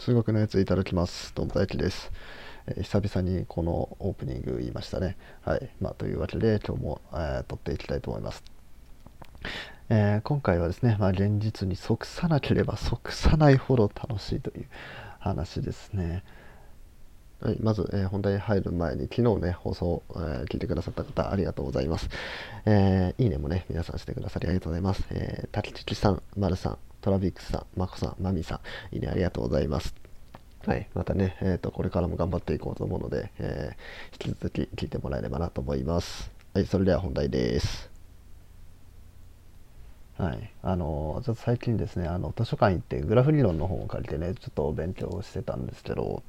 通学のやついただきます。どうも大輝です、えー、久々にこのオープニング言いましたね。はい。まあ、というわけで今日も、えー、撮っていきたいと思います。えー、今回はですね、まあ、現実に即さなければ即さないほど楽しいという話ですね。はい、まず、えー、本題に入る前に昨日ね、放送、えー、聞いてくださった方ありがとうございます。えー、いいねもね、皆さんしてくださりありがとうございます。えー、滝地さん、丸さん、トラビックスさん、マコさん、マミさん、いいね、ありがとうございます。はい、またね、えっ、ー、と、これからも頑張っていこうと思うので、えー、引き続き聞いてもらえればなと思います。はい、それでは本題です。はい、あのちょっと最近ですねあの図書館行ってグラフ理論の本を借りてねちょっと勉強してたんですけど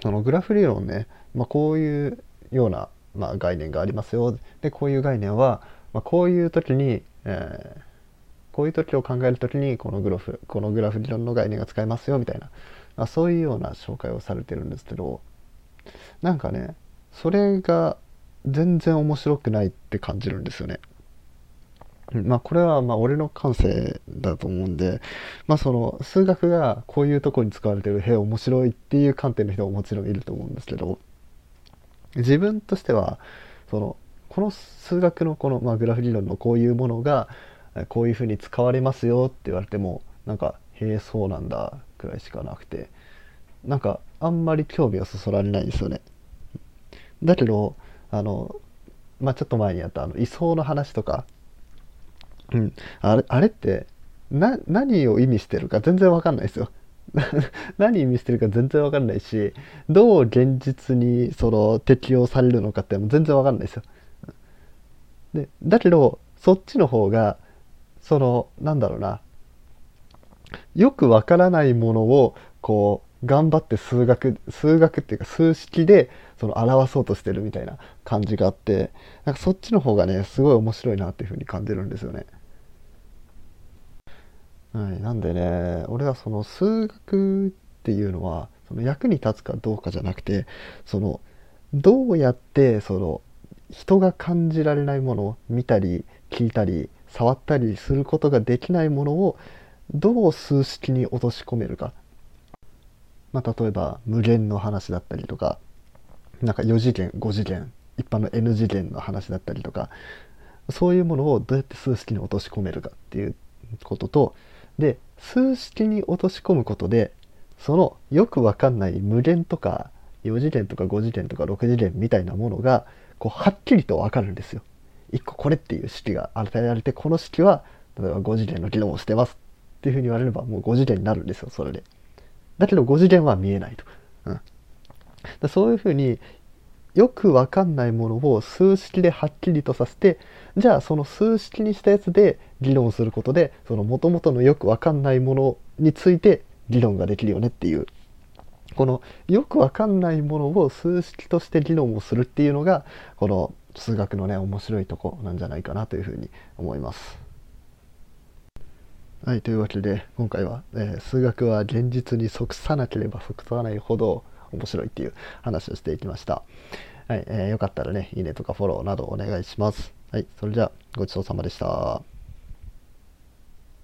そのグラフ理論ね、まあ、こういうような、まあ、概念がありますよでこういう概念は、まあ、こういう時に、えーこういう時を考える時にこのグラフこのグラフ理論の概念が使えますよみたいな、まあ、そういうような紹介をされてるんですけどなんかねそれが全然面白くないって感じるんですよね。まあこれはまあ俺の感性だと思うんで、まあその数学がこういうとこに使われてるへえ面白いっていう観点の人ももちろんいると思うんですけど、自分としてはそのこの数学のこのまあグラフ理論のこういうものがこういうふうに使われますよって言われてもなんかへえそうなんだくらいしかなくて。なんかあんまり興味をそそられないんですよね。だけどあのまあちょっと前にやったあの位相の話とか。うん。あれあれってな何を意味してるか全然わかんないですよ。何意味してるか全然わかんないしどう現実にその適用されるのかって全然わかんないですよ。でだけどそっちの方がそのなんだろうなよくわからないものをこう頑張って数学数学っていうか数式でその表そうとしてるみたいな感じがあってなんかそっちの方がねすごい面白いなっていうふうに感じるんですよね。はい、なんでね俺はその数学っていうのはその役に立つかどうかじゃなくてそのどうやってその人が感じられないものを見たり聞いたり触ったりすることができないものをどう数式に落とし込めるか、まあ、例えば無限の話だったりとかなんか4次元5次元一般の N 次元の話だったりとかそういうものをどうやって数式に落とし込めるかっていうこととで数式に落とし込むことでそのよくわかんない無限とか4次元とか5次元とか6次元みたいなものがこうはっきりとわかるんですよ。1個これっていう式が与えられてこの式は例えば5次元の議論をしてますっていうふうに言われればもう5次元になるんですよそれで。だけど5次元は見えないと。うん、だそういうふうによくわかんないものを数式ではっきりとさせてじゃあその数式にしたやつで議論することでその元々のよくわかんないものについて議論ができるよねっていうこのよくわかんないものを数式として議論をするっていうのがこの数学のね面白いとこなんじゃないかなというふうに思います。はいというわけで今回は、えー、数学は現実に即さなければ即さないほど面白いっていう話をしていきました。はい、えー、よかったらねいいねとかフォローなどお願いします。はい、それじゃあごちそうさまでした。